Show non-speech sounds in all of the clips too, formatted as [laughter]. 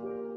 you.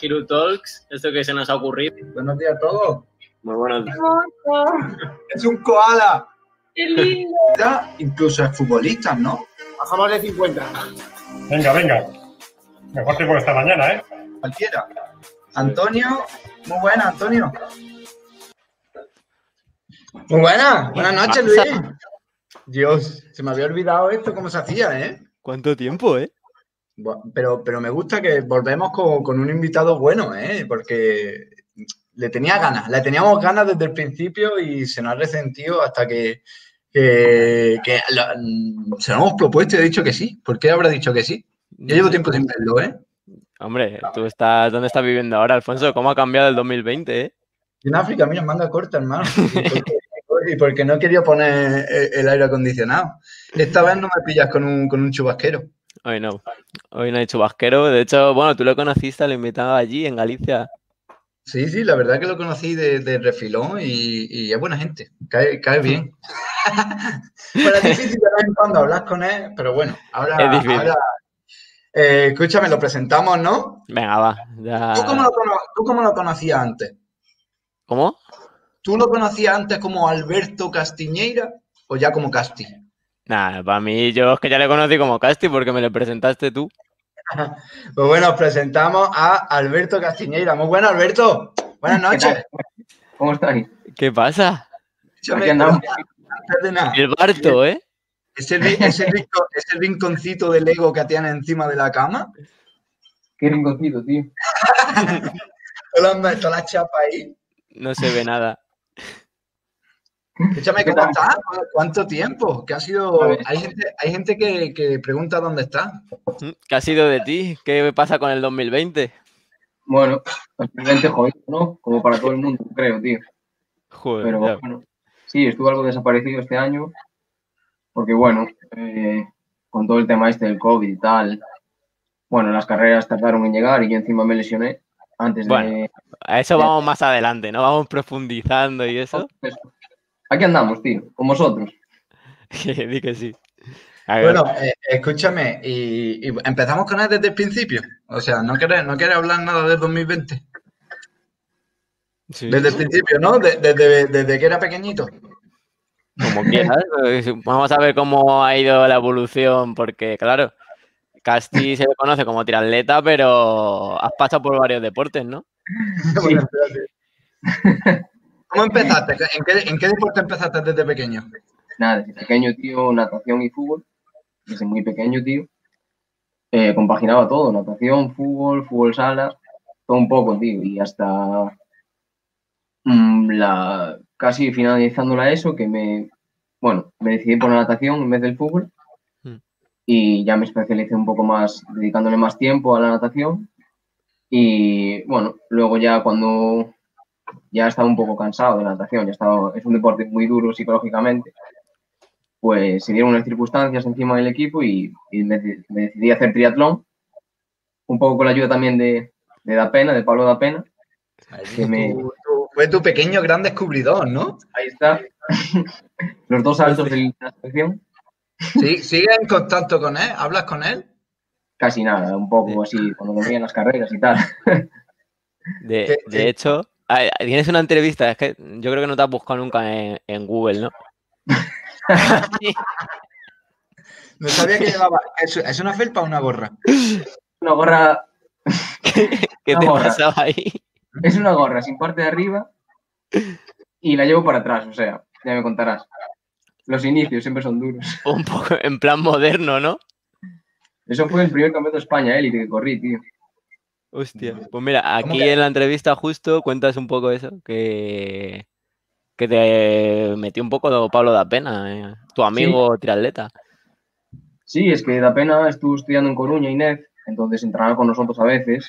Hiru Talks, esto que se nos ha ocurrido. Buenos días a todos. Muy buenos días. Es un koala. ¡Qué lindo! Incluso es futbolista, ¿no? Bajamos de 50. Venga, venga. Mejor tiempo que esta mañana, ¿eh? Cualquiera. Antonio, muy buena, Antonio. Muy buena. Buenas noches, Luis. Dios, se me había olvidado esto, cómo se hacía, ¿eh? ¿Cuánto tiempo, eh? Pero, pero me gusta que volvemos con, con un invitado bueno, ¿eh? Porque le tenía ganas, le teníamos ganas desde el principio y se nos ha resentido hasta que, que, que lo- se lo hemos propuesto y he dicho que sí. ¿Por qué habrá dicho que sí? Yo llevo tiempo sin verlo, ¿eh? Hombre, tú estás, ¿dónde estás viviendo ahora, Alfonso? ¿Cómo ha cambiado el 2020, eh? En África, mira, manga corta, hermano. Y porque, [laughs] no quería poner el aire acondicionado. Esta vez no me pillas con un, con un chubasquero. Hoy no. Hoy no hay chubasquero. De hecho, bueno, tú lo conociste, lo invitaba allí, en Galicia. Sí, sí, la verdad que lo conocí de, de refilón y, y es buena gente, cae, cae bien. [laughs] bueno, es difícil de vez en cuando hablar con él, pero bueno, ahora, Es difícil. ahora, eh, escúchame, lo presentamos, ¿no? Venga, va. ya- ¿Tú cómo, lo, ¿Tú cómo lo conocías antes? ¿Cómo? ¿Tú lo conocías antes como Alberto Castiñeira o ya como Casti? Nada, para mí, yo es que ya le conocí como Casti porque me lo presentaste tú. [laughs] Pues bueno, os presentamos a Alberto Castiñeira. Muy bueno, Alberto. Buenas noches. ¿Cómo estáis? ¿Qué pasa? Andamos. [laughs] nada, El Barto, ¿eh? ¿ese, ri- ese, rico- ese rinconcito de Lego que tiene encima de la cama? Qué rinconcito, tío. [laughs] Toda la, toda la chapa ahí. No se ve nada. Escúchame, ¿Qué ¿cómo estás? ¿Cuánto tiempo? ¿Qué ha sido? Hay gente, hay gente que, que pregunta dónde estás. Mm, ¿Qué ha sido de ti? ¿Qué pasa con el 2020? Bueno, bastante jodido, ¿no? Como para todo el mundo, creo, tío. Joder, Pero ya. bueno, sí, estuve algo desaparecido este año. Porque bueno, eh, con todo el tema este del COVID y tal, bueno, las carreras tardaron en llegar y yo encima me lesioné antes de... A eso vamos más adelante, ¿no? Vamos profundizando y eso. Aquí andamos, tío, con vosotros. [laughs] Di que sí. Bueno, eh, escúchame, y, y empezamos con él desde el principio. O sea, no quieres, no quieres hablar nada del 2020. sí, Desde el principio, ¿no? De- Desde, desde que era pequeñito. como quieras. [laughs] eh, Vamos a ver cómo ha ido la evolución, porque claro, Casti [laughs] se le conoce como triatleta, pero has pasado por varios deportes, ¿no? Bueno, espérate. ¿Cómo empezaste? ¿En qué, en qué deporte empezaste desde pequeño? Nada, desde pequeño, tío, natación y fútbol. Desde muy pequeño, tío. Eh, compaginaba todo, natación, fútbol, fútbol sala, todo un poco, tío. Y hasta mm, la casi finalizando la ESO, que me, bueno, me decidí por la natación en vez del fútbol. Mm. Y ya me especialicé un poco más, dedicándole más tiempo a la natación. Y bueno, luego ya cuando ya estaba un poco cansado de la natación, ya estaba, es un deporte muy duro psicológicamente, pues se dieron unas circunstancias encima del equipo y, y me, me decidí a hacer triatlón, un poco con la ayuda también de, de Da Pena, de Pablo Da Pena, que me, fue tu pequeño gran descubridor, ¿no? ahí está, [laughs] los dos saltos de la selección, Sí, ¿Sigues en contacto con él? ¿Hablas con él? casi nada, un poco así, cuando venían las carreras y tal. [laughs] De, de hecho, a ver, tienes una entrevista, es que yo creo que no te has buscado nunca en, en Google, ¿no? [laughs] No sabía que llevaba. ¿Es, es una felpa o una gorra? Una gorra, ¿Qué te Una gorra. pasaba ahí? es una gorra sin parte de arriba y la llevo para atrás, o sea, ya me contarás. Los inicios siempre son duros. Un poco en plan moderno, ¿no? Eso fue el primer campeonato de España élite que corrí, tío. Hostia. Pues mira, aquí que? en la entrevista justo cuentas un poco eso, que, que te metió un poco Pablo da pena, eh, tu amigo triatleta. Sí, es que da pena estuvo estudiando en Coruña, Inés, entonces entrenaba con nosotros a veces.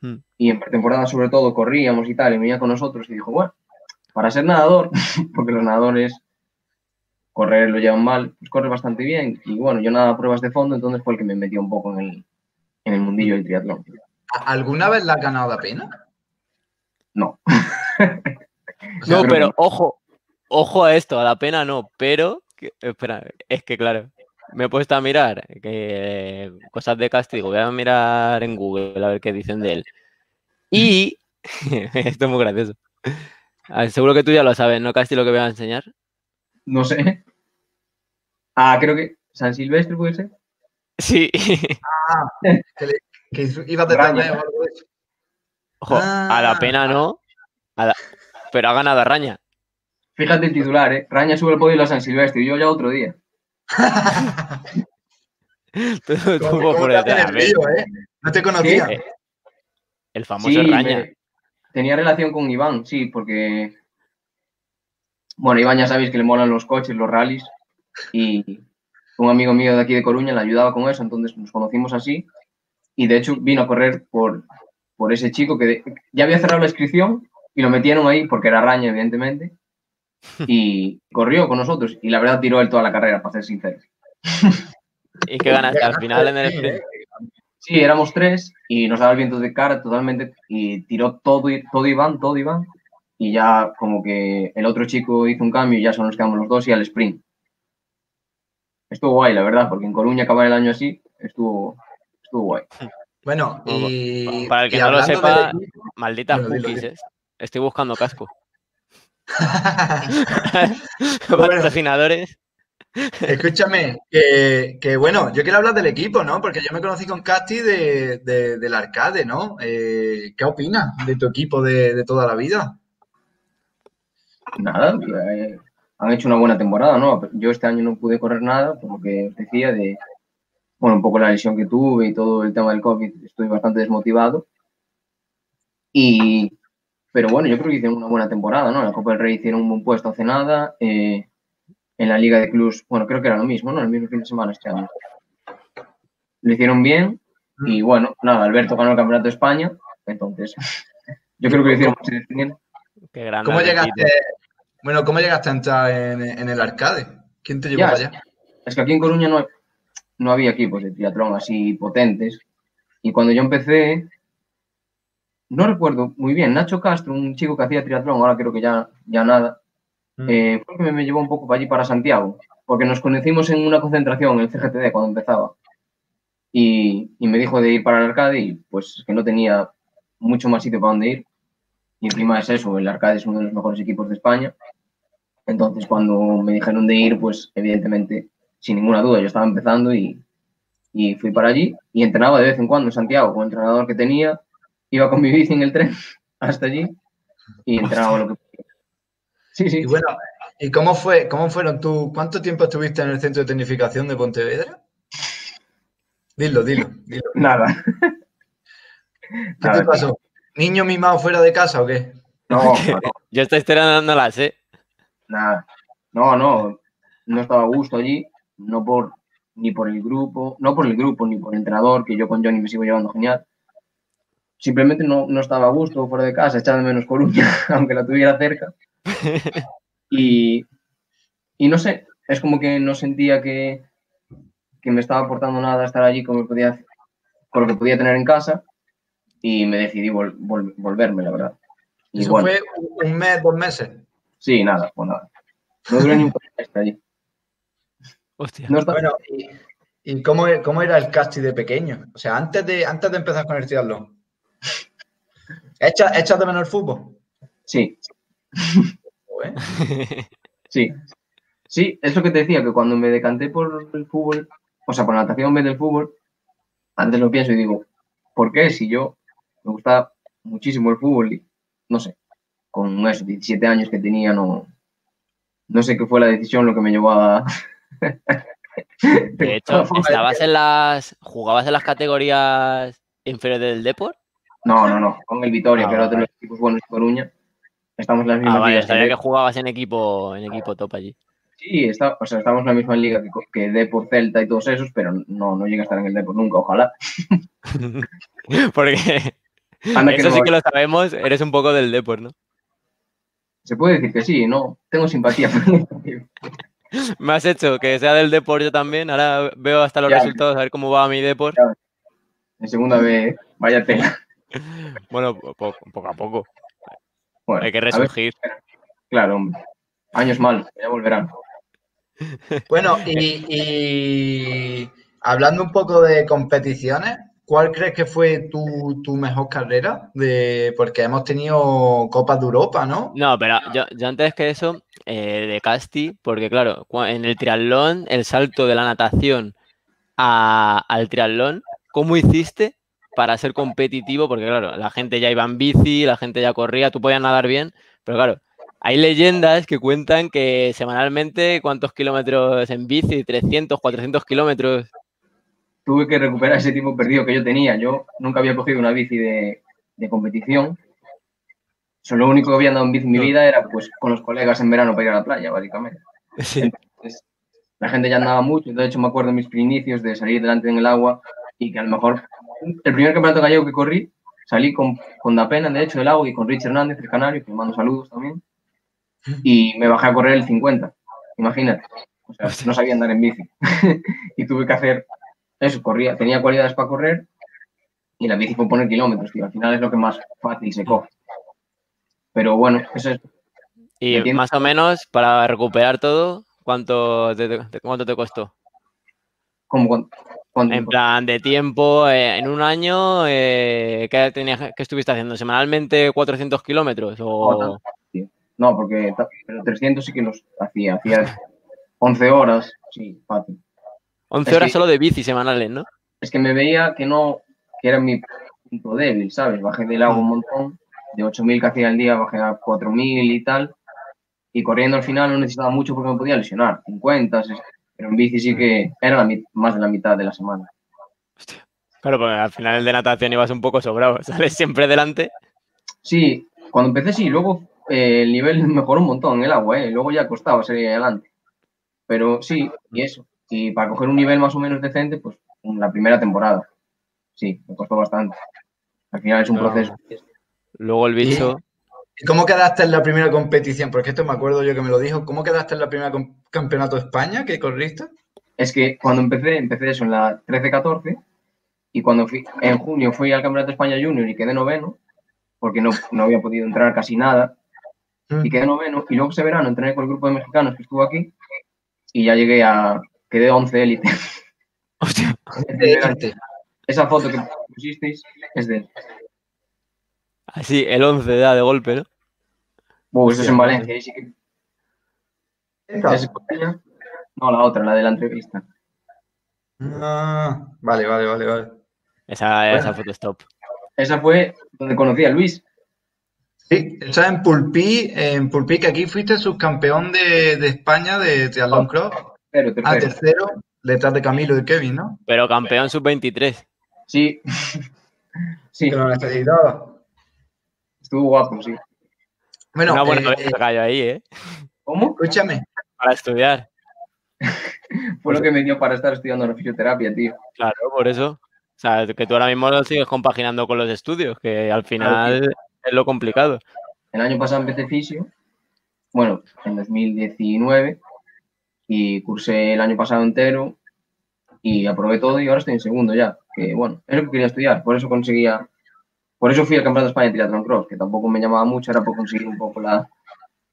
Hmm. Y en pretemporada, sobre todo, corríamos y tal, y venía con nosotros y dijo, bueno, para ser nadador, [laughs] porque los nadadores correr lo llevan mal, pues corre bastante bien. Y bueno, yo nada pruebas de fondo, entonces fue el que me metió un poco en el, en el mundillo del triatlón. ¿A- ¿Alguna vez la has ganado la pena? No. [laughs] O sea, No, pero ojo, ojo a esto, a la pena no, pero, que- espera, es que claro, me he puesto a mirar que, cosas de castigo, voy a mirar en Google a ver qué dicen de él. Y, [laughs] esto es muy gracioso, Ah, seguro que tú ya lo sabes, ¿no, Casti, lo que voy a enseñar? No sé. Ah, creo que San Silvestre puede ser. Sí, Que ibas Raña. de o algo de eso. ojo, a la Ah. pena no, a la- pero ha ganado a Raña. Fíjate el titular, ¿eh? Raña sube el podio a San Silvestre y yo ya otro día. Tú- tú ¿Cómo, cómo por te hacen detrás, el ¿ves? lío, eh? No te conocía. Eh, El famoso Sí, Raña. me- tenía relación con Iván, sí, porque. Bueno, Iván ya sabéis que le molan los coches, los rallies. Y un amigo mío de aquí de Coruña le ayudaba con eso, entonces nos conocimos así. Y de hecho vino a correr por, por ese chico que de- ya había cerrado la inscripción y lo metieron ahí porque era Raña, evidentemente. [laughs] Y corrió con nosotros. Y la verdad tiró él toda la carrera, para ser sincero. [laughs] Y que ganaste al final en el Sí, sprint. Sí, éramos tres y nos daba el viento de cara totalmente y tiró todo, todo Iván, todo Iván. Y ya como que el otro chico hizo un cambio y ya solo nos quedamos los dos y al sprint. Estuvo guay, la verdad, porque en Coruña acabar el año así estuvo, estuvo guay. Bueno, y. Para el que y no lo sepa, equipo- Malditas cookies. ¿eh? Estoy buscando casco. [laughs] [laughs] Bueno. Patrocinadores. Escúchame, que, que bueno, yo quiero hablar del equipo, ¿no? Porque yo me conocí con Casti de, de- del arcade, ¿no? Eh, ¿Qué opinas de tu equipo de, de toda la vida? Nada, eh, han hecho una buena temporada, ¿no? Yo este año no pude correr nada, por lo que os decía, de, bueno, un poco la lesión que tuve y todo el tema del COVID, estoy bastante desmotivado. Y, pero bueno, yo creo que hicieron una buena temporada, ¿no? En la Copa del Rey hicieron un buen puesto hace nada. eh, en la Liga de Clubs, bueno, creo que era lo mismo, ¿no? El mismo fin de semana este año. Lo hicieron bien y bueno, nada, Alberto ganó el Campeonato de España, entonces yo creo que lo hicieron muy bien. Qué grande. ¿Cómo llegaste, bueno, cómo llegaste a entrar en, en el arcade? ¿Quién te llevó Ya, para allá? Es que aquí en Coruña no, no había equipos de triatlón así potentes. Y cuando yo empecé, no recuerdo muy bien, Nacho Castro, un chico que hacía triatlón, ahora creo que ya, ya nada, Mm. eh, fue el que me llevó un poco para allí, para Santiago, porque nos conocimos en una concentración, en el CGTD, cuando empezaba. Y, y me dijo de ir para el arcade y pues que no tenía mucho más sitio para donde ir. Y encima es eso, el arcade es uno de los mejores equipos de España. Entonces cuando me dijeron de ir, pues evidentemente, sin ninguna duda, yo estaba empezando y, y fui para allí y entrenaba de vez en cuando en Santiago con el entrenador que tenía, iba con mi bici en el tren [laughs] hasta allí y entrenaba lo que podía. Sí, sí. Y bueno, ¿y cómo fue, cómo fueron tú, cuánto tiempo estuviste en el centro de tecnificación de Pontevedra? Dilo, dilo, dilo. Nada. ¿Qué Nada, te pasó? ¿Niño mimado fuera de casa o qué? No, [laughs] no, Yo no la sé. nada. No, no. No estaba a gusto allí, no por ni por el grupo, no por el grupo ni por el entrenador, que yo con Johnny me sigo llevando genial. Simplemente no, no estaba a gusto fuera de casa, echaba de menos Coruña, [laughs] aunque la tuviera cerca. [laughs] Y, y no sé, es como que no sentía que, que me estaba aportando nada estar allí con lo que podía, con lo que podía tener en casa y me decidí vol- vol- volverme, la verdad. Y Eso bueno, fue un mes, dos meses. sí, nada, pues nada. No duré ni un [laughs] allí. Hostia. No está- Bueno, ¿y, y cómo, cómo era el casting de pequeño? O sea, antes de, antes de empezar con el triatlón. ¿Echas echas de menos el fútbol? Sí, [laughs] sí. Sí, es lo que te decía, que cuando me decanté por el fútbol, o sea, por la natación en vez del fútbol, antes lo pienso y digo, ¿por qué? Si yo me gusta muchísimo el fútbol y, no sé, con esos 17 años que tenía, no, no sé qué fue la decisión lo que me llevó a... [laughs] De hecho, ¿estabas en las. ¿Jugabas en las categorías inferiores del Deport? No, no, no, con el Vitoria, Ah, que era otro de los equipos buenos de Coruña. Estamos en las mismas Ah, vale, sabía que jugabas en equipo, en equipo top allí. Sí, está, o sea, estamos en la misma liga que, que Depor, Celta y todos esos, pero no, no llega a estar en el Depor nunca, ojalá. [laughs] Porque Anda que eso no sí que lo sabemos, eres un poco del Depor, ¿no? Se puede decir que sí, no, tengo simpatía por el. [laughs] Me has hecho que sea del Depor yo también. Ahora veo hasta los Ya. resultados, a ver cómo va mi Depor. En segunda vez, vaya tela. [laughs] Bueno, po- po- poco a poco. Bueno, Hay que ver, resurgir. claro, hombre. Años malos, ya volverán. Bueno, y, [laughs] y hablando un poco de competiciones, ¿cuál crees que fue tu, tu mejor carrera? De, porque hemos tenido Copas de Europa, ¿no? No, pero yo, yo antes que eso, eh, de Casti, porque claro, en el triatlón, el salto de la natación a- al triatlón, ¿cómo hiciste para ser competitivo? Porque claro, la gente ya iba en bici, la gente ya corría, tú podías nadar bien, pero claro, hay leyendas que cuentan que semanalmente cuántos kilómetros en bici, 300, 400 kilómetros. Tuve que recuperar ese tiempo perdido que yo tenía. Yo nunca había cogido una bici de, de competición. Solo lo único que había andado en bici en mi vida era pues con los colegas en verano para ir a la playa, básicamente. [laughs] Sí. Entonces, la gente ya andaba mucho. De hecho, me acuerdo en mis inicios de salir delante en el agua y que a lo mejor el primer campeonato gallego que corrí, salí con, con Dapena, de hecho, del agua y con Rich Hernández, el canario, que mando saludos también. [laughs] Y me bajé a correr el 50. Imagínate. O sea, [laughs] no sabía andar en bici. y tuve que hacer eso, corría, tenía cualidades para correr y la bici fue poner kilómetros, tío. Al final es lo que más fácil se coge. Pero bueno, eso es Y más o menos, para recuperar todo, ¿cuánto te, te- cuánto te costó? cuando- En plan de tiempo, eh, en un año, eh, ¿qué, tenías, qué estuviste haciendo? ¿Semanalmente 400 kilómetros? No, O... No, porque pero 300 sí que los hacía. Hacía 11 horas, sí, fácil. 11 Es horas que- solo de bici semanales, ¿no? Es que me veía que no, que era mi punto débil, ¿sabes? Bajé del agua un montón, de 8.000 que hacía al día bajé a 4.000 y tal. Y corriendo al final no necesitaba mucho porque me podía lesionar, 50, 60, pero en bici sí que era la más de la mitad de la semana. Claro, porque al final el de natación ibas un poco sobrado, [laughs] sales siempre delante. Sí, cuando empecé sí, luego eh, el nivel [laughs] mejoró un montón el agua, ¿eh? luego ya costaba salir adelante. Pero sí, y eso. Y para coger un nivel más o menos decente, pues en la primera temporada. Sí, me costó bastante. Al final es un Claro. proceso. Luego el bicho. ¿Y cómo quedaste en la primera competición? Porque esto me acuerdo yo que me lo dijo. ¿Cómo quedaste en la primera campeonato de España que corriste? Es que cuando empecé, empecé eso en la 13-14 y cuando fui, en junio fui al Campeonato de España Junior y quedé noveno, porque no, no había podido entrar casi nada, y quedé noveno. Y luego ese verano entrené con el grupo de mexicanos que estuvo aquí y ya llegué a, quedé 11 élite. [laughs] Hostia, Esa foto que pusisteis es de él. así, el 11 da de golpe, ¿no? Uh, eso es en Valencia. Ahí sí que... ¿Es? No, la otra, la de la entrevista. Ah, vale, vale, vale, vale. Esa, esa foto stop. Esa fue donde conocí a Luis. Sí, esa en Pulpí, en Pulpí, que aquí fuiste subcampeón de, de España de triatlón cross. Ah, tercero. tercero, detrás de Camilo y Kevin, ¿no? Pero campeón sub-23. Sí. [laughs] sí, Que lo necesitaba. estuvo guapo, sí. Bueno, Una buena eh, eh, ahí, ¿eh? ¿Cómo? escúchame. Para estudiar. [laughs] Fue lo que me dio para estar estudiando la fisioterapia, tío. Claro, por eso. O sea, que tú ahora mismo lo sigues compaginando con los estudios, que al final es lo complicado. El año pasado empecé fisio, bueno, en 2019, y cursé el año pasado entero y aprobé todo y ahora estoy en segundo ya. Que bueno, es lo que quería estudiar, por eso conseguía, por eso fui al Campeonato de España de Triathlon Cross, que tampoco me llamaba mucho, era por conseguir un poco la,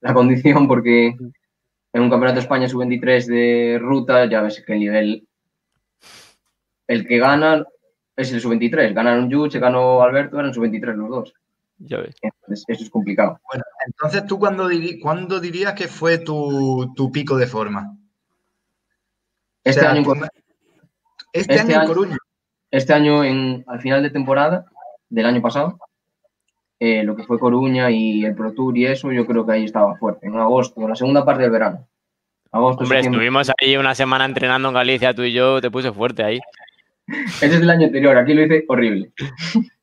la condición, porque en un Campeonato de España sub-23 de ruta ya ves que el nivel, el que gana es el sub-23, ganaron Yuche, ganó Alberto, eran sub-23 los dos. Ya ves. Entonces, eso es complicado. Entonces, ¿tú cuándo, diri- cuándo dirías que fue tu, tu pico de forma? Este O sea, año en Este, Este año en Coruña. Este año, en, al final de temporada del año pasado, eh, lo que fue Coruña y el Pro Tour y eso, yo creo que ahí estaba fuerte. En agosto, la segunda parte del verano. Agosto, Hombre, septiembre. estuvimos ahí una semana entrenando en Galicia, tú y yo, te puse fuerte ahí. [laughs] Ese es del año anterior, aquí lo hice horrible. [laughs]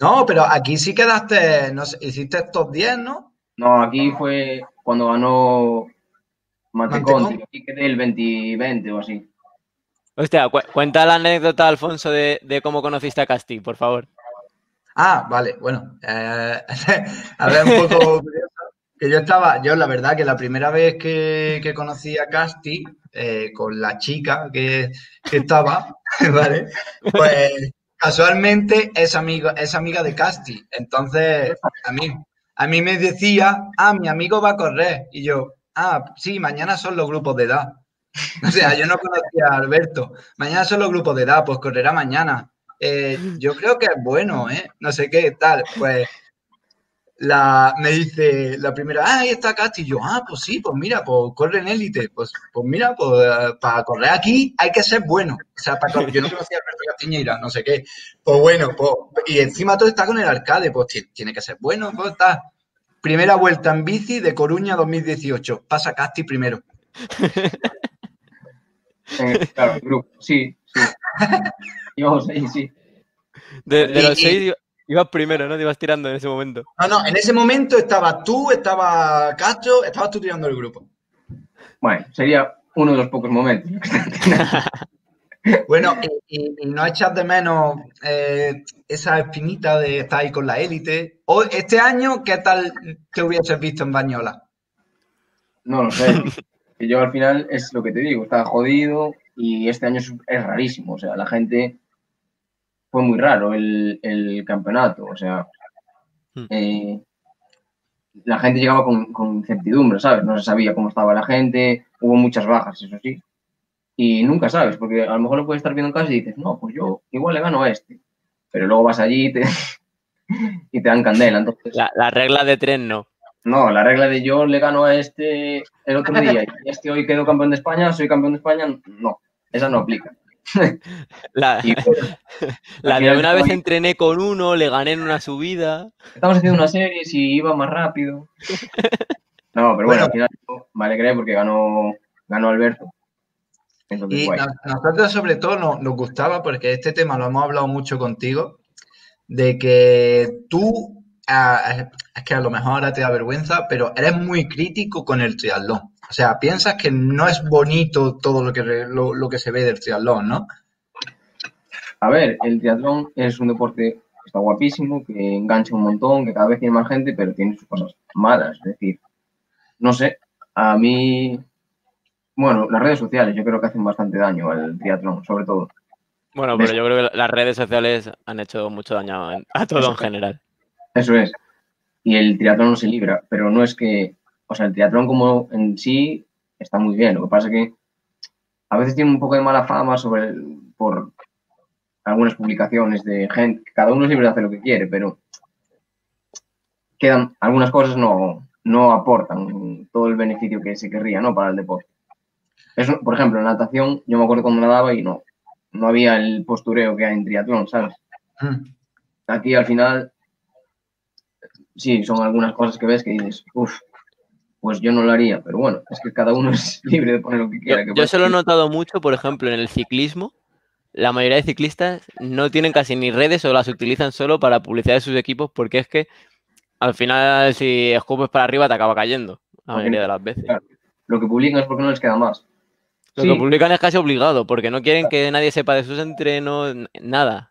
No, pero aquí sí quedaste, no sé, hiciste top 10, ¿no? No, aquí fue cuando ganó Mantecón, ¿Mantecón? aquí quedé el 2020 o así. Hostia, cu- cuenta la anécdota, Alfonso, de, de cómo conociste a Casti, por favor. Ah, vale, bueno. eh, [laughs] a ver, un poco [laughs] curioso. Que yo estaba, yo la verdad que la primera vez que, que conocí a Casti, eh, con la chica que, que estaba, [laughs] ¿vale? Pues casualmente es amiga, es amiga de Casti. Entonces, a mí, a mí me decía, ah, mi amigo va a correr. Y yo, ah, sí, mañana son los grupos de edad. O sea, yo no conocía a Alberto. Mañana son los grupos de edad, pues correrá mañana. Eh, yo creo que es bueno, ¿eh? No sé qué, tal. Pues la, me dice la primera, ah, ahí está Casti. Yo, ah, pues sí, pues mira, pues corre en élite. Pues, pues mira, pues eh, para correr aquí hay que ser bueno. O sea, para yo no conocía a Alberto Castiñeira, no sé qué. Pues bueno, pues, y encima todo está con el arcade, pues ti- tiene que ser bueno, pues está. Primera vuelta en bici de Coruña 2018. Pasa Casti primero. [laughs] Eh, claro, el grupo, sí, sí. Íbamos ahí, sí. De, de Y- los y- seis iba- ibas primero, ¿no? Te ibas tirando en ese momento. No, no, en ese momento estabas tú, estaba Castro, estabas tú tirando el grupo. Bueno, sería uno de los pocos momentos. [laughs] Bueno, y, no echas de menos eh, esa espinita de estar ahí con la élite. O este año, ¿qué tal te hubieses visto en Bañola? No lo sé. [laughs] Yo al final es lo que te digo, estaba jodido y este año es, es rarísimo. O sea, la gente fue muy raro el, el campeonato. O sea, Hmm. eh, la gente llegaba con, con incertidumbre, ¿sabes? No se sabía cómo estaba la gente, hubo muchas bajas, eso sí. Y nunca sabes, porque a lo mejor lo puedes estar viendo en casa y dices, no, pues yo igual le gano a este. Pero luego vas allí y te, [laughs] y te dan candela. Entonces, La, la regla de tren no. no, la regla de yo le gano a este el otro día y [laughs] este hoy quedo campeón de España, soy campeón de España, no, esa no aplica. [laughs] La, Y la de una vez entrené con uno, le gané en una subida. estamos haciendo una serie si iba más rápido. No, pero bueno, Bueno. al final me alegré porque ganó, ganó Alberto. Y guay. nosotros sobre todo nos, nos gustaba, porque este tema lo hemos hablado mucho contigo, de que tú, ah, es que a lo mejor ahora te da vergüenza, pero eres muy crítico con el triatlón. O sea, piensas que no es bonito todo lo que, lo, lo que se ve del triatlón, ¿no? A ver, el triatlón es un deporte que está guapísimo, que engancha un montón, que cada vez tiene más gente, pero tiene sus cosas malas. Es decir, no sé, a mí, bueno, las redes sociales yo creo que hacen bastante daño al triatlón, sobre todo. Bueno, pero yo creo que las redes sociales han hecho mucho daño a todo Eso en general. Eso es. Y el triatlón no se libra, pero no es que, o sea, el triatlón como en sí está muy bien. Lo que pasa es que a veces tiene un poco de mala fama sobre el- por algunas publicaciones de gente, cada uno es libre de hacer lo que quiere, pero quedan algunas cosas no, no aportan todo el beneficio que se querría, ¿no? Para el deporte. Eso, por ejemplo, en natación, yo me acuerdo cuando nadaba y no, no había el postureo que hay en triatlón, ¿sabes? Mm. aquí al final, sí, son algunas cosas que ves que dices, uff, pues yo no lo haría, pero bueno, es que cada uno [laughs] es libre de poner lo que Yo, quiera. que yo pasa se lo he notado mucho, por ejemplo, en el ciclismo. La mayoría de ciclistas no tienen casi ni redes o las utilizan solo para publicidad de sus equipos porque es que al final si escupes para arriba te acaba cayendo la mayoría de las veces. Claro. Lo que publican es porque no les queda más. Lo Sí, que publican es casi obligado porque no quieren que nadie sepa de sus entrenos, nada.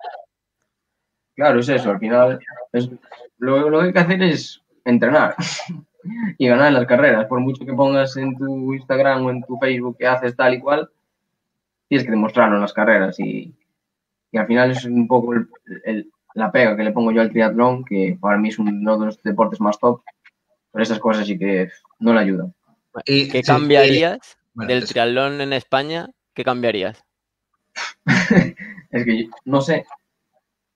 claro, es eso, al final es, lo, lo que hay que hacer es entrenar [laughs] y ganar en las carreras, por mucho que pongas en tu Instagram o en tu Facebook que haces tal y cual, tienes que demostrarlo en las carreras y, y al final es un poco el- el- la pega que le pongo yo al triatlón, que para mí es uno de los deportes más top, pero esas cosas sí que no le ayudan. Y, ¿Qué sí, cambiarías bueno, del triatlón en España? ¿Qué cambiarías? [laughs] Es que yo- no sé,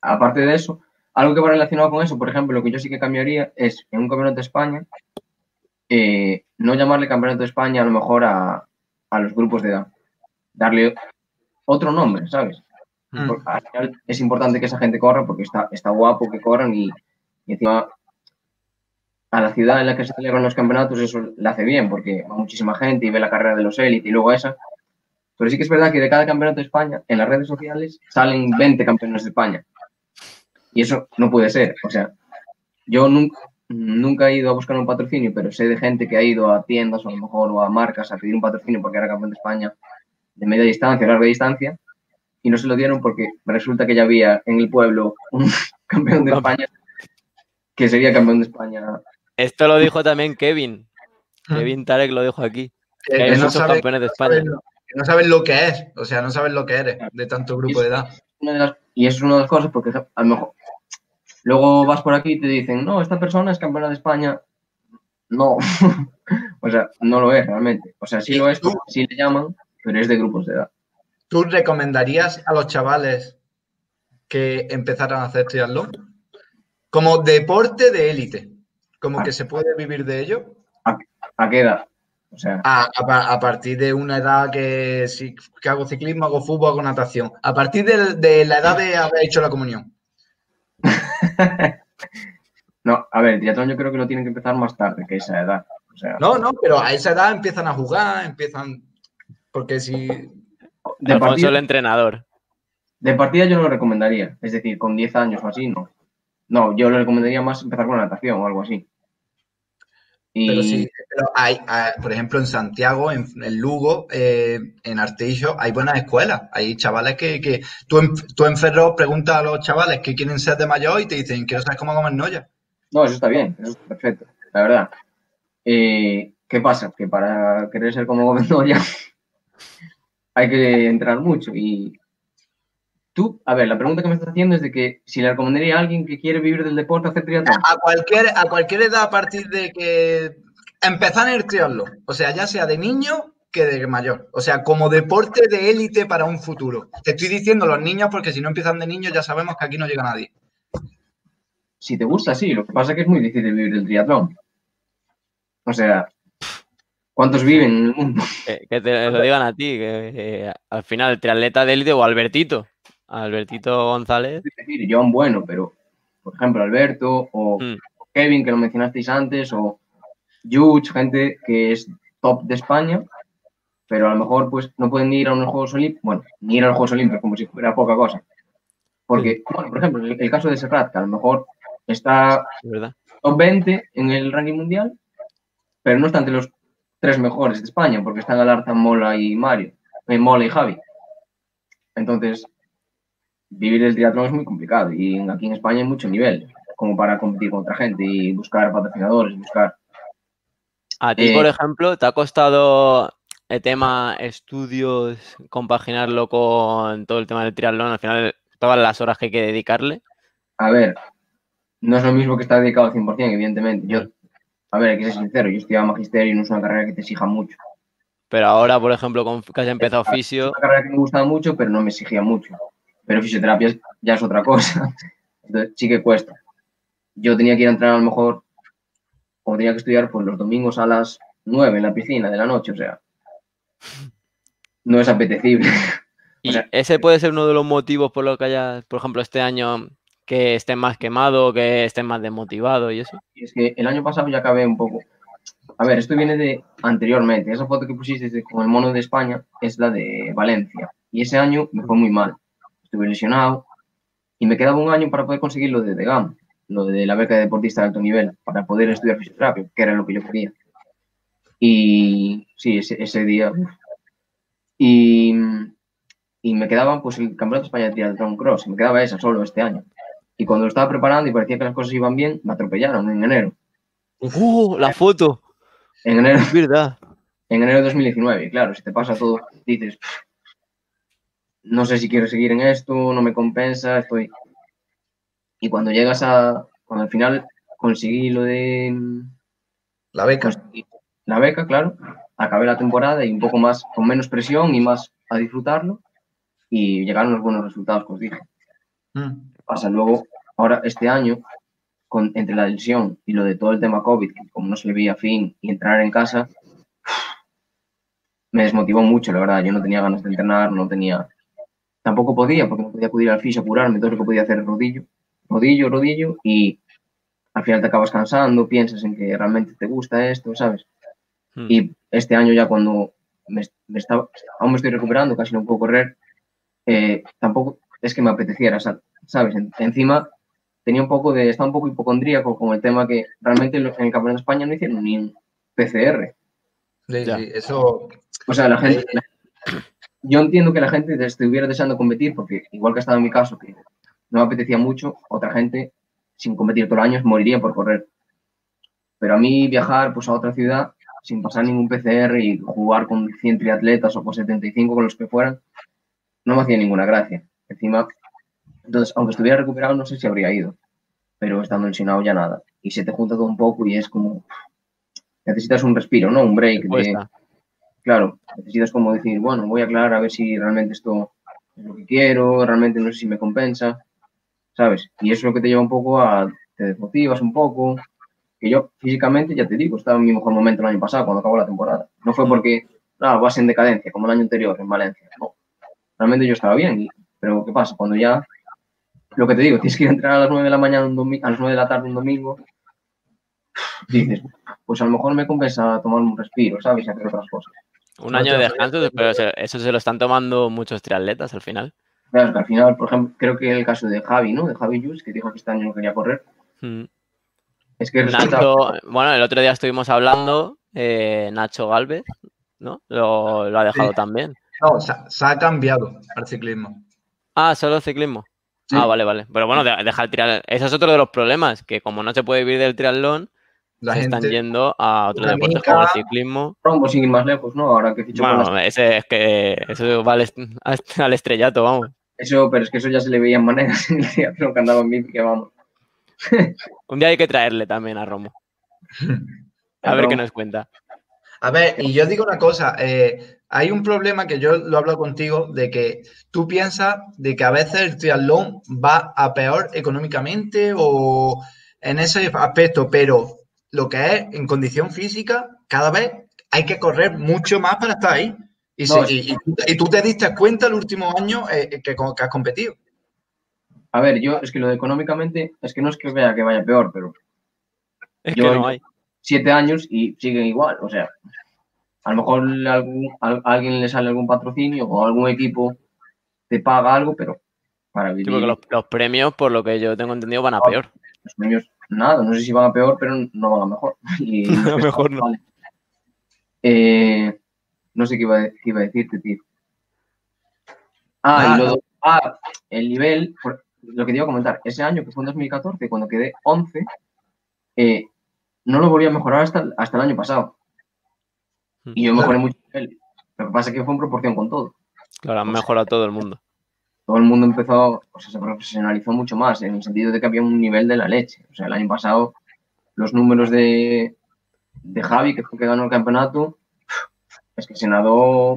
aparte de eso, algo que va relacionado con eso, por ejemplo, lo que yo sí que cambiaría es en un campeonato de España, eh, no llamarle campeonato de España a lo mejor a, a los grupos de edad, darle otro nombre, ¿sabes? Mm. Porque al final es importante que esa gente corra porque está, está guapo que corran y, y encima a la ciudad en la que se celebran los campeonatos eso le hace bien porque va muchísima gente y ve la carrera de los élite y luego esa. Pero sí que es verdad que de cada campeonato de España, en las redes sociales salen 20 campeones de España. Y eso no puede ser. O sea, yo nunca, nunca he ido a buscar un patrocinio, pero sé de gente que ha ido a tiendas o a lo mejor o a marcas a pedir un patrocinio porque era campeón de España de media distancia, larga distancia, y no se lo dieron porque resulta que ya había en el pueblo un [laughs] campeón de España que sería campeón de España. Esto lo dijo también Kevin. Mm. Kevin Tarek lo dijo aquí. Que, Que hay que no muchos saben- campeones de no saben España. lo- que no saben lo que es, o sea, no saben lo que eres de tanto grupo de edad. Y eso es una de las cosas porque a lo mejor luego vas por aquí y te dicen, no, esta persona es campeona de España. No, [laughs] o sea, no lo es realmente. O sea, sí lo es, tú? sí le llaman, pero es de grupos de edad. ¿Tú recomendarías a los chavales que empezaran a hacer triatlón como deporte de élite? Como que se puede vivir de ello ¿A qué edad? O sea, a, a pa- a partir de una edad que, que hago ciclismo, hago fútbol, hago natación. A partir de, de la edad de haber hecho la comunión. [laughs] no, a ver, el triatlón yo creo que lo tienen que empezar más tarde que esa edad. O sea, No, no, pero a esa edad empiezan a jugar, empiezan. Porque si. de Alfonso partida, el entrenador. de partida yo no lo recomendaría. Es decir, con 10 años o así, no. No, yo le recomendaría más empezar con la natación o algo así. Y Pero sí, pero hay, hay, por ejemplo, en Santiago, en, en Lugo, eh, en Arteixo, hay buenas escuelas. Hay chavales que, que tú, en, tú en Ferro preguntas a los chavales que quieren ser de mayor y te dicen, quiero saber cómo comer noya. No, eso está bien, eso está perfecto, la verdad. Eh, ¿Qué pasa? Que para querer ser como Gómez Noya [laughs] hay que entrenar mucho. Y tú, a ver, la pregunta que me estás haciendo es de que si le recomendaría a alguien que quiere vivir del deporte hacer triatlón. A cualquier, a cualquier edad a partir de que empezar en el triatlón, o sea, ya sea de niño que de mayor, o sea, como deporte de élite para un futuro. Te estoy diciendo los niños porque si no empiezan de niños ya sabemos que aquí no llega nadie. Si te gusta, sí, lo que pasa es que es muy difícil vivir del triatlón. O sea, ¿cuántos viven en el mundo? Que, que te lo digan a ti. Que, eh, al final, el triatleta de élite o Albertito. Albertito González. Es decir, Joan Bueno, pero, por ejemplo, Alberto o Mm. Kevin, que lo mencionasteis antes, o Yuch, gente que es top de España, pero a lo mejor pues no pueden ir a unos Juegos Olímpicos, bueno, ni ir a los Juegos Olímpicos como si fuera poca cosa. Porque, bueno, por ejemplo, el, el caso de Serrat, que a lo mejor está top 20 en el ranking mundial, pero no está entre los tres mejores de España, porque están Alarza, Mola y Mario, eh, Mola y Javi. Entonces, vivir el triatlón es muy complicado y aquí en España hay mucho nivel como para competir con otra gente y buscar patrocinadores, buscar... A ti, Eh, por ejemplo, ¿te ha costado el tema estudios, compaginarlo con todo el tema del triatlón? Al final, todas las horas que hay que dedicarle. A ver, no es lo mismo que estar dedicado al 100%, evidentemente. Yo, a ver, hay que ser sincero, yo estudiaba magisterio y no es una carrera que te exija mucho. Pero ahora, por ejemplo, con que has empezado Exacto. fisio, una carrera que me gustaba mucho, pero no me exigía mucho. Pero fisioterapia ya es otra cosa. Entonces, sí que cuesta. Yo tenía que ir a entrenar a lo mejor, o tenía que estudiar pues, los domingos a las 9 en la piscina de la noche, o sea, no es apetecible. y sea- ese puede ser uno de los motivos por lo que haya, por ejemplo, este año que estés más quemado, que estés más desmotivado y eso. Y es que el año pasado ya acabé un poco. A ver, esto viene de anteriormente. Esa foto que pusiste con el mono de España es la de Valencia. Y ese año me fue muy mal. Estuve lesionado y me quedaba un año para poder conseguir lo de DEGAM, lo de la beca de deportista de alto nivel, para poder estudiar fisioterapia, que era lo que yo quería. Y sí, ese, ese día. uf. Y, y me quedaba pues el Campeonato de España de Triathlon Cross, y me quedaba esa solo este año. Y cuando lo estaba preparando y parecía que las cosas iban bien, me atropellaron en enero. ¡Uh! La foto, En enero, es verdad. en enero de 2019. Y claro, si te pasa todo, dices, no sé si quiero seguir en esto, no me compensa, estoy... Y cuando llegas a, cuando al final conseguí lo de La beca. la beca, claro, acabé la temporada y un poco más, con menos presión y más a disfrutarlo. Y llegaron los buenos resultados que os dije. Mm. pasa luego, ahora este año, con, entre la lesión y lo de todo el tema COVID, que como no se le veía fin y entrenar en casa, me desmotivó mucho, la verdad. Yo no tenía ganas de entrenar, no tenía. Tampoco podía, porque no podía acudir al fisio a curarme, todo lo que podía hacer era rodillo, rodillo, rodillo, y al final te acabas cansando, piensas en que realmente te gusta esto, ¿sabes? Hmm. Y este año ya cuando me, me estaba, aún me estoy recuperando, casi no puedo correr, eh, tampoco es que me apeteciera, sa- ¿sabes? En- encima tenía un poco de, estaba un poco hipocondríaco con el tema que realmente en el Campeonato de España no hicieron ni un PCR. Sí, sí, eso. O sea, la gente, la- yo entiendo que la gente te estuviera deseando competir, porque igual que ha estado en mi caso, que no me apetecía mucho, otra gente sin competir todos los años moriría por correr. Pero a mí viajar pues, a otra ciudad sin pasar ningún PCR y jugar con 100 triatletas o con 75 con los que fueran, no me hacía ninguna gracia. Encima, entonces, aunque estuviera recuperado, no sé si habría ido. Pero estando lesionado ya nada. Y se te junta todo un poco y es como... Necesitas un respiro, ¿no? Un break. de-. Claro, necesitas como decir, bueno, voy a aclarar a ver si realmente esto es lo que quiero, realmente no sé si me compensa, ¿sabes? Y eso es lo que te lleva un poco a, te desmotivas un poco, que yo físicamente, ya te digo, estaba en mi mejor momento el año pasado, cuando acabó la temporada. No fue porque, ah, vas en decadencia, como el año anterior en Valencia, no. Realmente yo estaba bien, pero ¿qué pasa? Cuando ya, lo que te digo, [laughs] tienes que ir a entrenar a las 9 de la mañana, un domi- a las 9 de la tarde un domingo, dices, pues a lo mejor me compensa tomar un respiro, ¿sabes? Y hacer otras cosas. Un año de descanso, pero eso se lo están tomando muchos triatletas al final. Claro, que al final, por ejemplo, creo que el caso de Javi, ¿no? De Javi Jus, que dijo que este año no quería correr. Mm. Es que. Nacho, bueno, el otro día estuvimos hablando, eh, Nacho Galvez, ¿no? Lo, lo ha dejado Sí. también. No, se, ha- se ha cambiado al ciclismo. Ah, solo ciclismo. Sí. Ah, vale, vale. Pero bueno, de- deja el triatlón. Ese es otro de los problemas, que como no se puede vivir del triatlón, La se gente. están yendo a otros la deportes como el ciclismo. Rombo sin ir más lejos, ¿no? Ahora que fichó Bueno, las- ese es que eso va [laughs] al, est- al estrellato, vamos. Eso, pero es que eso ya se le veían maneras [laughs] en el teatro que andaba en bici, que vamos. [laughs] Un día hay que traerle también a Romo. A ver qué nos cuenta. A ver, y yo digo una cosa, eh, hay un problema que yo lo hablo contigo, de que tú piensas de que a veces el triatlón va a peor económicamente o en ese aspecto, pero lo que es en condición física, cada vez hay que correr mucho más para estar ahí. Y, No, se- y- y tú- y tú te diste cuenta el último año eh, que, co- que has competido. A ver, yo es que lo de económicamente, es que no es que vea que vaya peor, pero Es Yo- que no hay. siete años y siguen igual. O sea, a lo mejor algún- a, alguien le sale algún patrocinio o algún equipo te paga algo, pero para Sí, vivir porque los, los premios, por lo que yo tengo entendido, van a peor. Los premios, nada, no sé si van a peor, pero no van a mejor. [laughs] Y [laughs] que mejor no. vale. Eh, no sé qué iba, a, qué iba a decirte, tío. Ah, Ah, y lo de- ah, el nivel, lo que te iba a comentar, ese año que fue en 2014, cuando quedé 11, eh, no lo volví a mejorar hasta, hasta el año pasado. Y yo mejoré mucho el nivel. Lo que pasa es que fue en proporción con todo. Claro, han mejorado todo el mundo. Todo el mundo empezó, o sea, se profesionalizó mucho más, en el sentido de que había un nivel de la leche. O sea, el año pasado, los números de, de Javi, que fue que ganó el campeonato, es que se nadó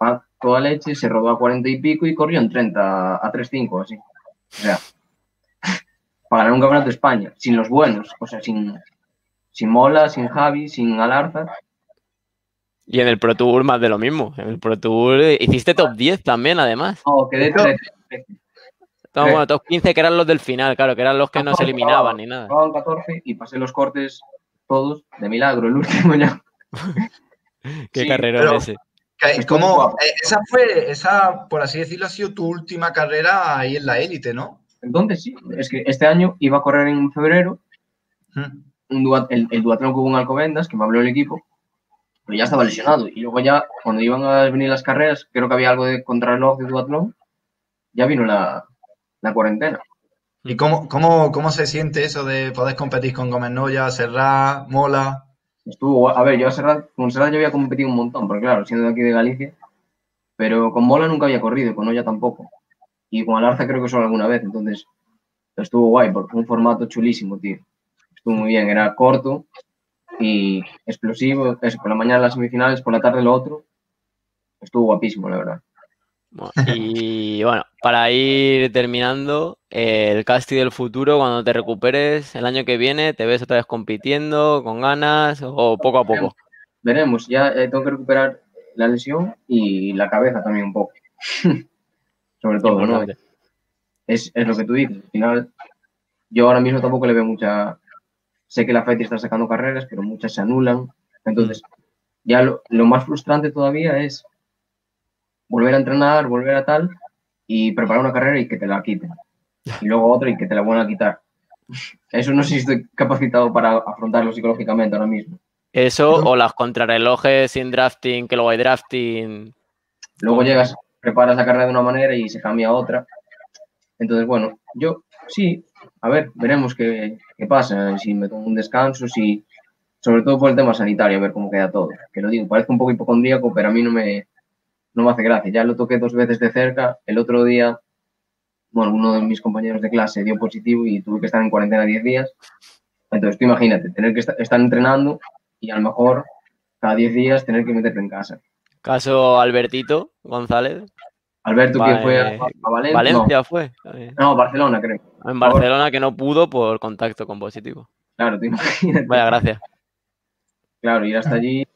a toda leche, se rodó a 40 y pico y corrió en 30, a 3.5, así. O sea, [laughs] para ganar un campeonato de España, sin los buenos, o sea, sin, sin Mola, sin Javi, sin Alarza, Y en el Pro Tour más de lo mismo. En el Pro Tour hiciste top 10 también, además. no, quedé 13. No, bueno, top 15 que eran los del final, claro, que eran los que no se eliminaban ni nada. Jugaban 14 y pasé los cortes todos de milagro, el último ya. [laughs] Qué sí, pero- ese. Guapo. Eh, Esa fue, esa, por así decirlo, ha sido tu última carrera ahí en la élite, ¿no? Entonces sí, es que este año iba a correr en febrero un dua- el, el duatlón que hubo en Alcobendas, que me habló el equipo, pero ya estaba lesionado. Y luego ya, cuando iban a venir las carreras, creo que había algo de contrarreloj de duatlón, ya vino la, la cuarentena. ¿Y cómo, cómo, cómo se siente eso de poder competir con Gómez Noya, Serrat, Mola? Estuvo, a ver, yo a Serrat, con Serrat yo había competido un montón, porque claro, siendo de aquí de Galicia, pero con Mola nunca había corrido, con Olla tampoco. Y con Alarza creo que solo alguna vez, entonces estuvo guay, porque fue un formato chulísimo, tío. Estuvo muy bien, era corto y explosivo, eso, por la mañana las semifinales, por la tarde lo otro. Estuvo guapísimo, la verdad. Bueno, y [laughs] bueno, para ir terminando, eh, el casting del futuro, cuando te recuperes el año que viene, ¿te ves otra vez compitiendo con ganas o poco a poco? Veremos, ya eh, tengo que recuperar la lesión y la cabeza también un poco. [laughs] Sobre todo, ¿no? Es, es lo que tú dices. Al final, yo ahora mismo tampoco le veo mucha. Sé que la FETI está sacando carreras, pero muchas se anulan. Entonces, ya lo, lo más frustrante todavía es volver a entrenar, volver a tal y preparar una carrera y que te la quiten. Y luego otra y que te la vuelvan a quitar. Eso no sé si estoy capacitado para afrontarlo psicológicamente ahora mismo. Eso o las contrarrelojes sin drafting, que luego hay drafting. Luego llegas, preparas la carrera de una manera y se cambia a otra. Entonces, bueno, yo sí, a ver, veremos qué, qué pasa, si me tomo un descanso, si, sobre todo por el tema sanitario, a ver cómo queda todo. Que lo digo, parece un poco hipocondríaco, pero a mí no me, no me hace gracia. Ya lo toqué dos veces de cerca. El otro día, bueno, uno de mis compañeros de clase dio positivo y tuve que estar en cuarentena 10 días. Entonces, tú imagínate, tener que esta- estar entrenando y a lo mejor cada 10 días tener que meterte en casa. Caso Albertito González. Alberto, que Vale. fue a, a Valencia. Valencia fue. No, Barcelona, creo. En Barcelona que no pudo por contacto con positivo. Claro, te imaginas. Vaya gracias. Claro, ir hasta allí.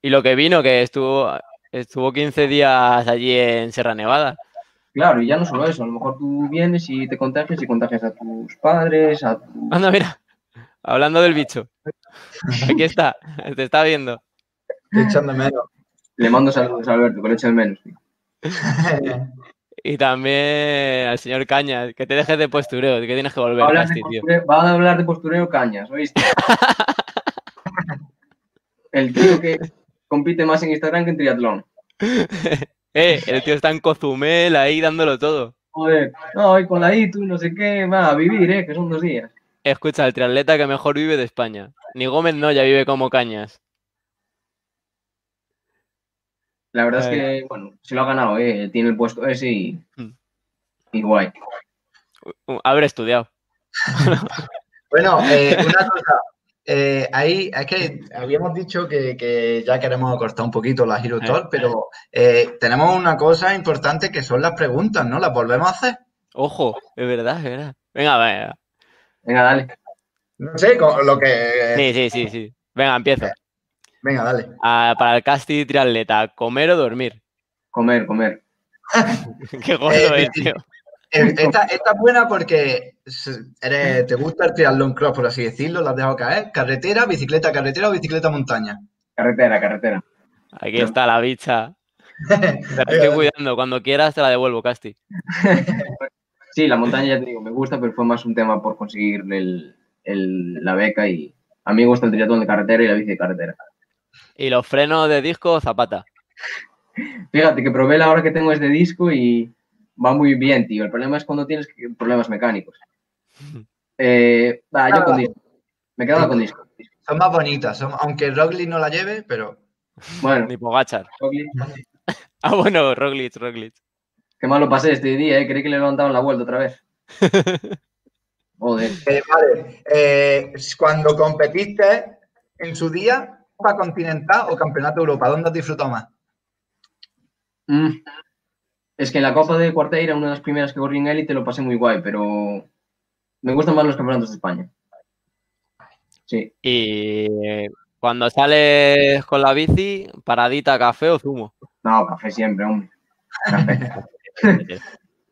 Y lo que vino, que estuvo, estuvo 15 días allí en Sierra Nevada. Claro, y ya no solo eso, a lo mejor tú vienes y te contagias y contagias a tus padres, a tu... Anda, mira. Hablando del bicho. Aquí está. Te está viendo. Echando menos. Le mando saludos a Alberto, que le echo de menos. tío. [laughs] Y también al señor Cañas. Que te dejes de postureo. Que tienes que volver, hablar Casti, tío. postureo, va a hablar de postureo cañas, ¿oíste? [laughs] El tío que compite más en Instagram que en triatlón. [laughs] Eh, el tío está en Cozumel ahí dándolo todo. Joder, no, hoy con la ITU, no sé qué, va a vivir, ¿eh? Que son dos días. Escucha, el triatleta que mejor vive de España. Ni Gómez no, ya vive como Cañas. La verdad es Ay. que, bueno, se lo ha ganado, ¿eh? Tiene el puesto ese y, Mm. y guay. Haber estudiado. [laughs] Bueno, eh, una cosa. eh, ahí es que habíamos dicho que, que ya queremos cortar un poquito la Hero Eh. Talk, pero eh, tenemos una cosa importante que son las preguntas, ¿no? ¿Las volvemos a hacer? Ojo, es verdad, es verdad. Venga, venga. Venga, dale. No sé, con lo que... Sí, sí, sí, sí. Venga, empiezo. Venga, dale. Ah, para el casti triatleta, ¿comer o dormir? Comer, comer. [laughs] Qué gordo Eh, es, tío. Eh, Esta, esta es buena porque eres- te gusta el triatlón cross, por así decirlo, la has dejado caer. Carretera, bicicleta, carretera o bicicleta montaña. Carretera, carretera. Aquí está la bicha. [laughs] Te estoy cuidando. Cuando quieras te la devuelvo, Casti. [laughs] Sí, la montaña ya te digo, me gusta, pero fue más un tema por conseguir el- el- la beca y a mí me gusta el triatlón de carretera y la bici de carretera. Y los frenos de disco, zapata. Fíjate que probé la hora que tengo es de disco y va muy bien, tío. El problema es cuando tienes problemas mecánicos. [laughs] Eh, va, yo con disco. Me quedaba con disco. Son más bonitas, son- aunque Roglic no la lleve, pero Bueno, Ni Pogachar. [laughs] Ah, bueno, Roglic, Roglic. qué mal lo pasé este día, ¿eh? Creí que le levantaban la vuelta otra vez. [laughs] Joder. Eh, vale, eh, cuando competiste en su día, Copa Continental o Campeonato de Europa, ¿dónde has disfrutado más? Mm. Es que en la Copa de Cuarteira, una de las primeras que corrí en élite, lo pasé muy guay, pero me gustan más los campeonatos de España. Sí, Y eh, cuando sales con la bici, paradita, café o zumo. no, café siempre, hombre. Café. [laughs]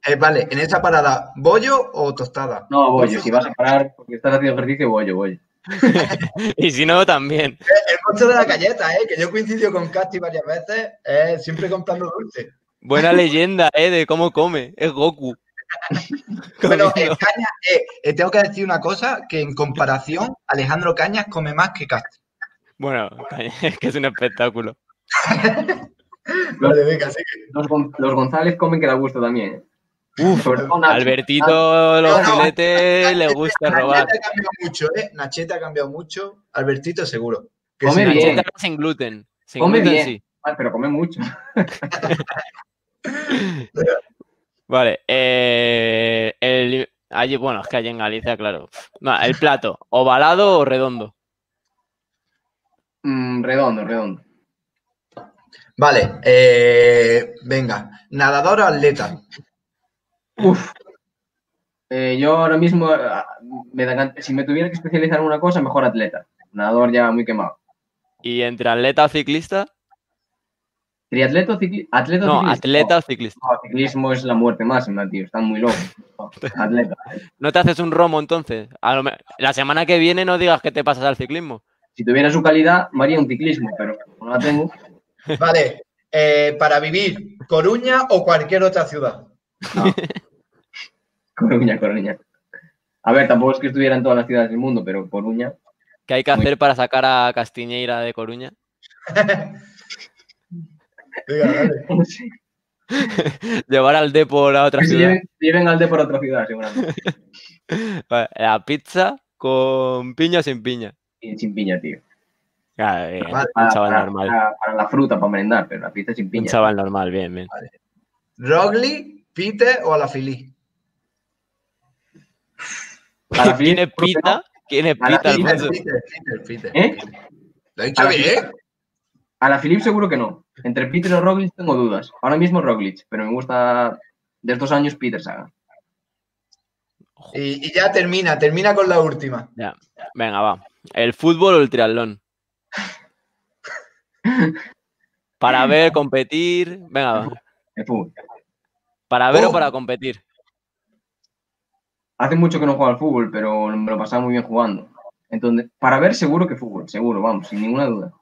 Eh, vale, en esa parada, ¿bollo o tostada? No, bollo, si vas a parar porque estás haciendo ejercicio, bollo, bollo. [laughs] y si no, también. El coche de la galleta, ¿eh? que yo coincido con Casti varias veces, eh, siempre comprando dulce. Buena leyenda, ¿eh? De cómo come. Es Goku. [laughs] Bueno, en Comiendo. Cañas, eh, eh, tengo que decir una cosa, que en comparación, Alejandro Cañas come más que Casti. Bueno, [laughs] es que es un espectáculo. Vale, venga, Gon- los González comen que da gusto también. Nacho. Albertito, los No, no. filetes, le gusta robar. Nachete ha cambiado mucho, ¿eh? Nachete ha cambiado mucho. Albertito, seguro. Que Come sí. bien. Nacheta sin gluten. Sin Come gluten, bien. sí. Ah, pero come mucho. [laughs] Vale. Eh, el, allí, bueno, es que allí en Galicia, claro. El plato, ovalado o redondo. Mm, redondo, redondo. Vale, eh, venga. Nadador o atleta. Uf. Eh, yo ahora mismo, ah, me da si me tuviera que especializar en una cosa, mejor atleta. Nadador ya muy quemado. Y entre atleta o ciclista. ¿Triatleta o cicli- atleta o No, ciclista? atleta o ciclista. No, ciclismo es la muerte máxima, tío. Están muy locos. No, [laughs] atleta. ¿No te haces un romo entonces? A lo me- La semana que viene no digas que te pasas al ciclismo. Si tuviera su calidad, me haría un ciclismo, pero no la tengo. Vale, eh, para vivir, Coruña o cualquier otra ciudad. [laughs] Coruña, Coruña. A ver, tampoco es que estuviera en todas las ciudades del mundo, pero Coruña. ¿Qué hay que Muy- hacer para sacar a Castiñeira de Coruña? [laughs] Venga. [laughs] Llevar al Depor a otra ciudad. lleven, lleven al de por otra ciudad, seguramente. [laughs] Vale, La pizza con piña o sin piña. Sin piña, tío. Bien, Vale, un Para, chaval para- normal. para- para la fruta, para merendar, pero la pizza sin Un piña. chaval normal, bien, bien. ¿Rogli, Peter o a la Fili? [laughs] ¿Quién es pita? ¿Quién es pita, Alfonso? Peter, Peter, Peter. ¿Eh? ¿Lo he dicho A la bien? A la Philips seguro que no. Entre Peter o Roglic tengo dudas. Ahora mismo Roglic, pero me gusta de estos años Peter Saga. Y, y ya termina, termina con la última. Ya. Venga, va. ¿El fútbol o el triatlón? [laughs] Para ver, competir. Venga, va. El fútbol. ¿Para ver Oh. o para competir? Hace mucho que no juego al fútbol, pero me lo pasaba muy bien jugando. Entonces, para ver seguro que fútbol, seguro, vamos, sin ninguna duda.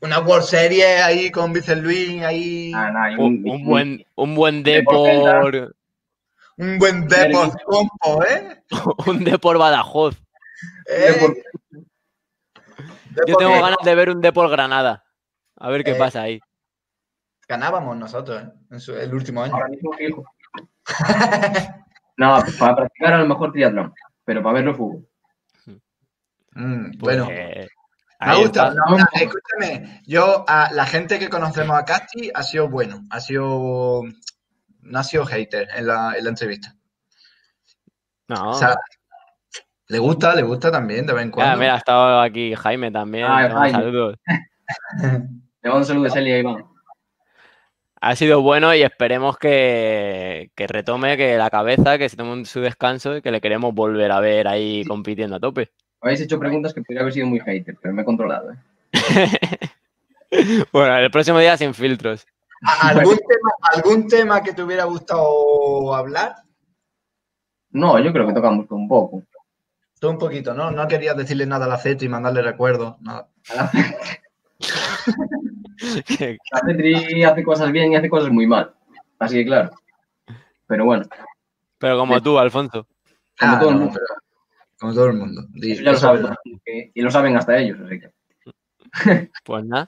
Una World Series ahí con Vicente Luis, ahí. Ah, Un, un buen, un buen Depor Depor. Un buen Depor compo, ¿eh? [laughs] Un Depor Badajoz. ¿Eh? Depor- Yo tengo ganas de ver un Depor Granada. A ver qué Eh, pasa ahí. Ganábamos nosotros, ¿eh? En su- el último año. Ahora mismo fijo. [laughs] No, para practicar a lo mejor triatlón, pero para verlo fútbol. Mm, Pues, bueno, me ahí gusta. está. No, no, escúchame, yo, a la gente que conocemos a Casti ha sido bueno, ha sido. No ha sido hater en la, en la entrevista. No. O sea, le gusta, le gusta también de vez en Ah, cuando. mira, ha estado aquí Jaime también. Ah, Jaime. saludos. [laughs] Le mando saludos a Celia y Iván. Ha sido bueno y esperemos que, que retome que la cabeza, que se tome su descanso y que le queremos volver a ver ahí compitiendo a tope. Habéis hecho preguntas que podría haber sido muy hater, pero me he controlado. ¿eh? [laughs] Bueno, el próximo día sin filtros. ¿A- [laughs] ¿Algún tema, ¿Algún tema que te hubiera gustado hablar? No, yo creo que tocamos un poco. Tú un poquito, ¿no? No querías decirle nada a la Z y mandarle recuerdos. nada. [laughs] La Petri hace cosas bien y hace cosas muy mal. Así que claro. Pero bueno, Pero como tú, Alfonso. Como Ah, todo el mundo. pero- como todo el mundo. Ya lo saben. Y lo saben hasta ellos, así que. [laughs] Pues nada.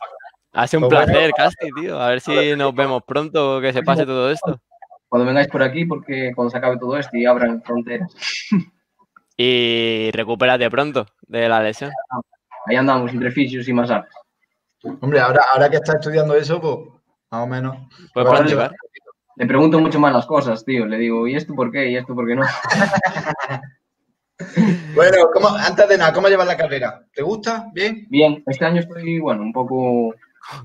Ha sido un Pues bueno. placer, Casti, tío. A ver si nos vemos pronto, que se pase todo esto. Cuando vengáis por aquí, porque cuando se acabe todo esto y abran fronteras, Y recupérate pronto de la lesión. ahí andamos entre fisios y masajes. Hombre, ahora, ahora que está estudiando eso, pues más o menos. Puedes Bueno, practicar. Le pregunto mucho más las cosas, tío. Le digo, ¿y esto por qué? ¿Y esto por qué no? [laughs] Bueno, ¿cómo- antes de nada, ¿cómo llevas la carrera? ¿Te gusta? ¿Bien? Bien, este año estoy, bueno, un poco.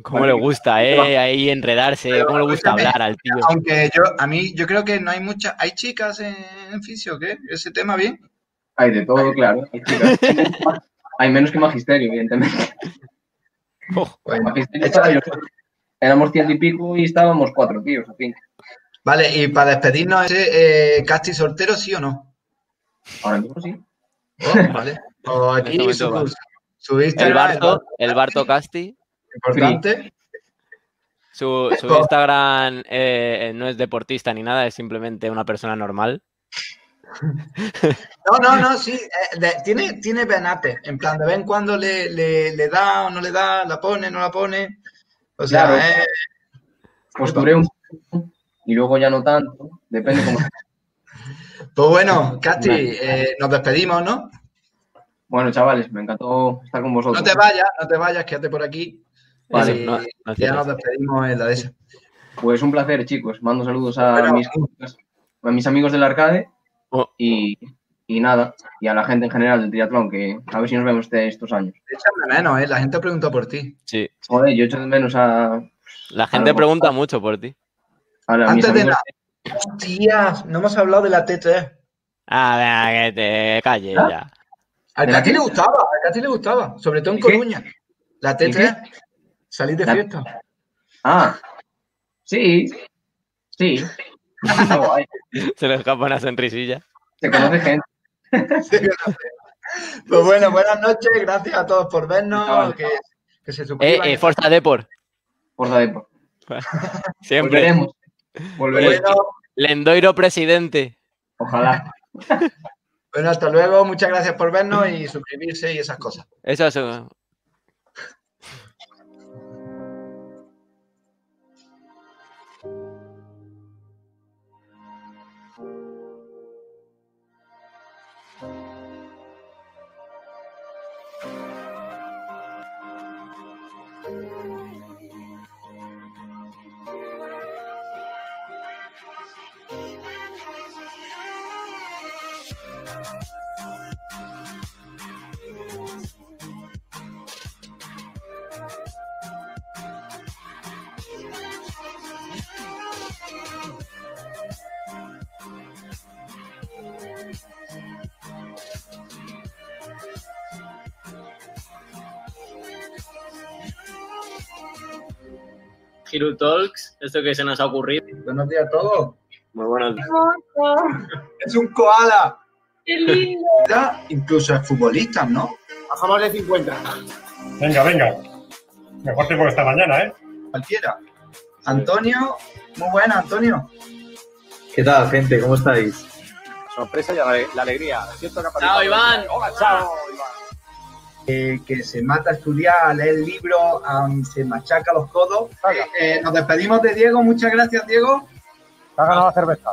Cómo le gusta, ¿eh? Ahí enredarse. Cómo le gusta hablar al tío. Aunque yo, a mí, yo creo que no hay muchas. ¿Hay chicas en, en fisio? ¿Qué? ¿Ese tema bien? Hay de todo, claro. Hay, chicas. [laughs] Hay menos que magisterio, evidentemente. Bueno. Éramos ciento y pico y estábamos cuatro tíos, así. Vale, y para despedirnos, ese eh, Casti soltero, ¿sí o no? Ahora mismo sí. Oh, vale. O En aquí este su, momento su El Barto, el Barto Casti. importante. Su, su Oh. Instagram eh, no es deportista ni nada, es simplemente una persona normal. [laughs] No, no, no, sí. eh, de- tiene, tiene penate. En plan, de vez en cuando le, le, le da o no le da, la pone, no la pone. O sea, Claro. eh, Posturé un poco y luego ya no tanto. Depende cómo. [laughs] pues bueno, Casti, eh, nos despedimos, ¿no? Bueno, chavales, me encantó estar con vosotros. No te vayas, no te vayas, quédate por aquí. Vale, Y no- no ya nos despedimos en la de esa. Pues un placer, chicos. Mando saludos a, Bueno. mis, a mis amigos del arcade Oh. y, y nada, y a la gente en general del triatlón, que a ver si nos vemos este- estos años. Echan de menos, ¿eh? La gente pregunta por ti. Sí. Joder, yo echo de menos a, La gente pregunta mucho por ti. la- Antes de amigos. nada. Hostias, no hemos hablado de la T3. Ah, venga, que te calles ¿Ah? ya. A ¿De la Cati le gustaba, a Cati le gustaba, sobre todo en. Coruña. La T3, salir de La- fiesta. Ah, sí, sí. [laughs] [laughs] Se le escapa una sonrisilla. Se conoce gente. [laughs] Pues bueno, buenas noches, gracias a todos por vernos, Vale. que, que se Eh, eh, Forza Deport. Por Depor. [laughs] Siempre. Volveremos. Volveremos. Bueno, Lendoiro presidente. Ojalá. Bueno, hasta luego. Muchas gracias por vernos y suscribirse y esas cosas. Eso es. Hiru Talks, esto que se nos ha ocurrido. Buenos días a todos. Muy buenos días. Es un koala. ¡Qué lindo! Incluso es futbolista, ¿no? Bajamos de 50. Venga, venga. Mejor tiempo que esta mañana, ¿eh? Cualquiera. Antonio, muy buena, Antonio. ¿Qué tal, gente? ¿Cómo estáis? Sorpresa y la, la alegría. Siento que ha Chao, Iván. Hola, chao, Iván. Eh, que se mata a estudiar, a leer libros, am, se machaca los codos. Eh, nos despedimos de Diego. Muchas gracias, Diego. Te ha ganado la cerveza.